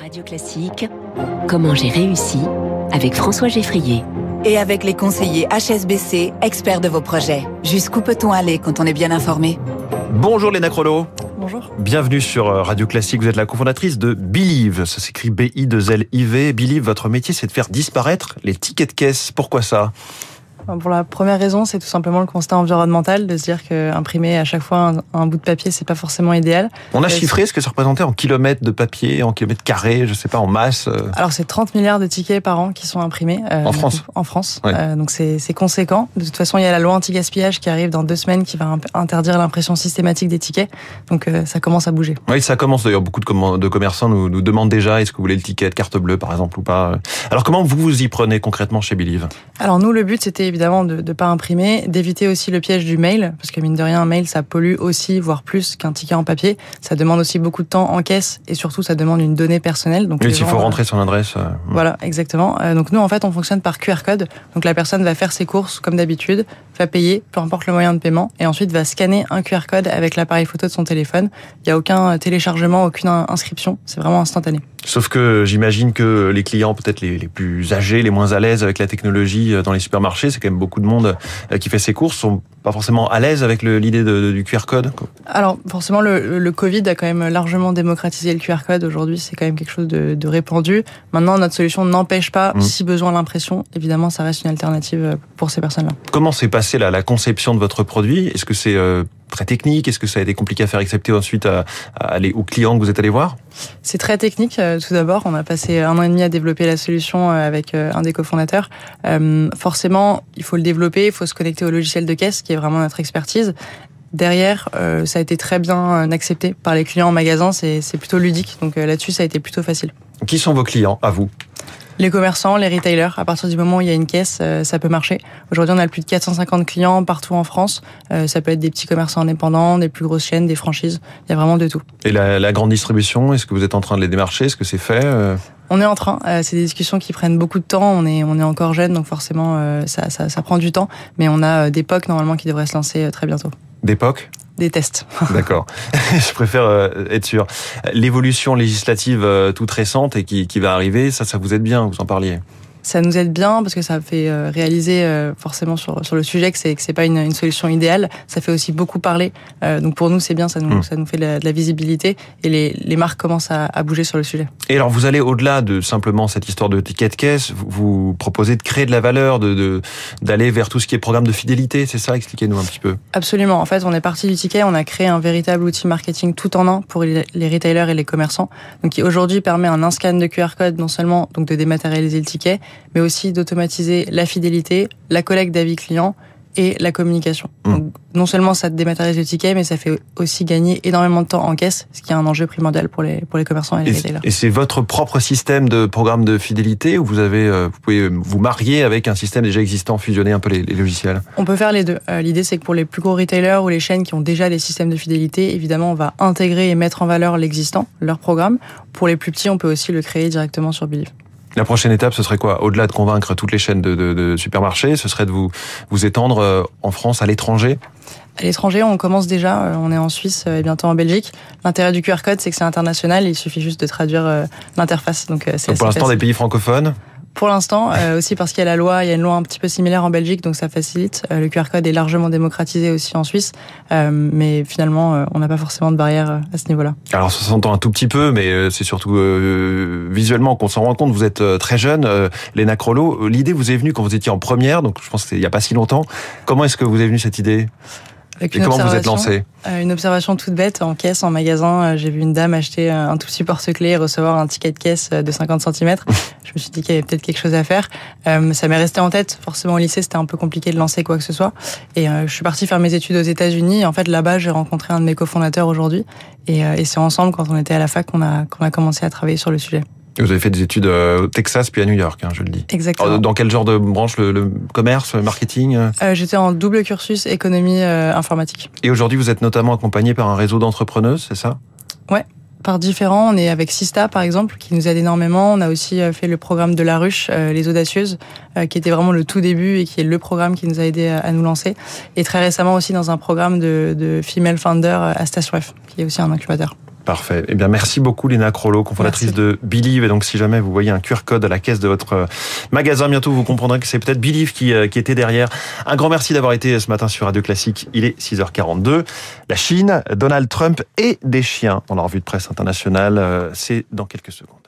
Radio Classique, comment j'ai réussi avec François Geffrier. Et avec les conseillers HSBC, experts de vos projets. Jusqu'où peut-on aller quand on est bien informé? Bonjour Léna Crollo. Bonjour. Bienvenue sur euh, Radio Classique. Vous êtes la cofondatrice de Believe. Ça s'écrit B-I-2-L-I-V. Believe, votre métier, c'est de faire disparaître les tickets de caisse. Pourquoi ça? Pour la première raison, c'est tout simplement le constat environnemental, de se dire qu'imprimer à chaque fois un, bout de papier, c'est pas forcément idéal. On a chiffré ce que ça représentait en kilomètres de papier, en kilomètres carrés, je sais pas, en masse euh. Alors c'est 30 milliards de tickets par an qui sont imprimés. Euh, en France En France. Euh, donc c'est conséquent. De toute façon, il y a la loi anti-gaspillage qui arrive dans deux semaines qui va interdire l'impression systématique des tickets. Donc ça commence à bouger. Oui, ça commence d'ailleurs. Beaucoup de, de commerçants nous, nous demandent déjà est-ce que vous voulez le ticket de carte bleue par exemple ou pas. Alors comment vous vous y prenez concrètement chez Believe? Alors nous, le but c'était évidemment de ne pas imprimer, d'éviter aussi le piège du mail, parce que mine de rien, un mail, ça pollue aussi, voire plus qu'un ticket en papier. Ça demande aussi beaucoup de temps en caisse, et surtout, ça demande une donnée personnelle. Donc, oui, il faut rentrer son adresse. Euh, voilà, exactement. Euh, donc nous, en fait, on fonctionne par QR code. Donc la personne va faire ses courses comme d'habitude, va payer, peu importe le moyen de paiement, et ensuite va scanner un QR code avec l'appareil photo de son téléphone. Il n'y a aucun téléchargement, aucune inscription. C'est vraiment instantané. Sauf que j'imagine que les clients, peut-être les, les, plus âgés, les moins à l'aise avec la technologie euh, dans les supermarchés, c'est quand même beaucoup de monde euh, qui fait ses courses, sont pas forcément à l'aise avec l'idée du QR code. Alors forcément, le, le, Covid a quand même largement démocratisé le QR code. Aujourd'hui, c'est quand même quelque chose de, de, répandu. Maintenant, notre solution n'empêche pas, mmh. si besoin, l'impression. Évidemment, ça reste une alternative euh, pour ces personnes-là. Comment s'est passée la, la, conception de votre produit? Est-ce que c'est très technique? Est-ce que ça a été compliqué à faire accepter ensuite à, aller aux clients que vous êtes allé voir? C'est très technique. Euh, tout d'abord, on a passé un an et demi à développer la solution euh, avec euh, un des cofondateurs. forcément, il faut le développer, il faut se connecter au logiciel de caisse, qui est vraiment notre expertise. Derrière, ça a été très bien accepté par les clients en magasin. C'est plutôt ludique, donc là-dessus, ça a été plutôt facile. Qui sont vos clients à vous? Les commerçants, les retailers, à partir du moment où il y a une caisse, euh, ça peut marcher. Aujourd'hui, on a plus de 450 clients partout en France. Euh, ça peut être des petits commerçants indépendants, des plus grosses chaînes, des franchises. Il y a vraiment de tout. Et la, grande distribution, est-ce que vous êtes en train de les démarcher? Est-ce que c'est fait euh? on est en train. c'est des discussions qui prennent beaucoup de temps. On est, on est encore jeune, donc forcément, ça, ça, ça, prend du temps. Mais on a des POC normalement qui devraient se lancer très bientôt. Des POC? D'accord. Je préfère euh, être sûr. L'évolution législative euh, toute récente et qui, qui va arriver, ça, ça vous aide bien, vous en parliez? Ça nous aide bien parce que ça fait euh, réaliser euh, forcément sur, sur le sujet que c'est que c'est pas une, une, solution idéale. Ça fait aussi beaucoup parler. Euh, donc pour nous c'est bien, ça nous mm. ça nous fait de la, de la, visibilité et les, les marques commencent à, à, bouger sur le sujet. Et alors vous allez au-delà de simplement cette histoire de ticket de caisse. Vous, proposez de créer de la valeur, de d'aller vers tout ce qui est programme de fidélité. C'est ça? Expliquez-nous un petit peu. Absolument. En fait, on est parti du ticket. On a créé un véritable outil marketing tout en un pour les, les retailers et les commerçants. Donc qui aujourd'hui permet un scan de QR code non seulement donc de dématérialiser le ticket, mais aussi d'automatiser la fidélité, la collecte d'avis clients et la communication. Mmh. Donc, non seulement ça dématérialise le ticket, mais ça fait aussi gagner énormément de temps en caisse, ce qui est un enjeu primordial pour les pour les commerçants et les retailers. Et c'est votre propre système de programme de fidélité ou vous avez euh, vous pouvez vous marier avec un système déjà existant, fusionner un peu les, logiciels? On peut faire les deux. Euh, l'idée c'est que pour les plus gros retailers ou les chaînes qui ont déjà des systèmes de fidélité, évidemment on va intégrer et mettre en valeur l'existant, leur programme. Pour les plus petits, on peut aussi le créer directement sur Believe. La prochaine étape, ce serait quoi? Au-delà de convaincre toutes les chaînes de, de, de, supermarchés, ce serait de vous, vous étendre euh, en France, à l'étranger? À l'étranger, on commence déjà, euh, on est en Suisse euh, et bientôt en Belgique. L'intérêt du QR code, c'est que c'est international, il suffit juste de traduire l'interface. Donc, Donc pour l'instant, des pays francophones? Pour l'instant, euh, aussi parce qu'il y a la loi, il y a une loi un petit peu similaire en Belgique, donc ça facilite. Euh, le QR code est largement démocratisé aussi en Suisse, euh, mais finalement, on n'a pas forcément de barrière à ce niveau-là. Alors ça s'entend un tout petit peu, mais c'est surtout visuellement qu'on s'en rend compte. Vous êtes très jeune, Léna Crollo. L'idée vous est venue quand vous étiez en première, donc je pense qu'il n'y a pas si longtemps. Comment est-ce que vous est venue cette idée? Et comment vous êtes lancé euh, Une observation toute bête en caisse, en magasin. Euh, j'ai vu une dame acheter un tout petit porte-clés et recevoir un ticket de caisse de 50 cm. je me suis dit qu'il y avait peut-être quelque chose à faire. Euh, ça m'est resté en tête. Forcément, au lycée, c'était un peu compliqué de lancer quoi que ce soit. Et je suis partie faire mes études aux États-Unis. En fait, là-bas, j'ai rencontré un de mes cofondateurs aujourd'hui. Et, et c'est ensemble, quand on était à la fac, qu'on a, qu'on a commencé à travailler sur le sujet. Vous avez fait des études au Texas puis à New York, hein, je le dis. Exactement. Dans quel genre de branche le, commerce, le marketing euh, J'étais en double cursus économie euh, informatique. Et aujourd'hui, vous êtes notamment accompagné par un réseau d'entrepreneuses, c'est ça? Ouais, par différents. On est avec Sista, par exemple, qui nous aide énormément. On a aussi euh, fait le programme de la ruche, les audacieuses, qui était vraiment le tout début et qui est le programme qui nous a aidé à, nous lancer. Et très récemment aussi dans un programme de, de female founder à Station F, qui est aussi un incubateur. Parfait. Eh bien, merci beaucoup, Léna Crollo, cofondatrice de Believe. Et donc, si jamais vous voyez un QR code à la caisse de votre euh, magasin, bientôt, vous comprendrez que c'est peut-être Believe qui, euh, qui était derrière. Un grand merci d'avoir été ce matin sur Radio Classique. Il est 6h42. La Chine, Donald Trump et des chiens dans la revue de presse internationale. C'est dans quelques secondes.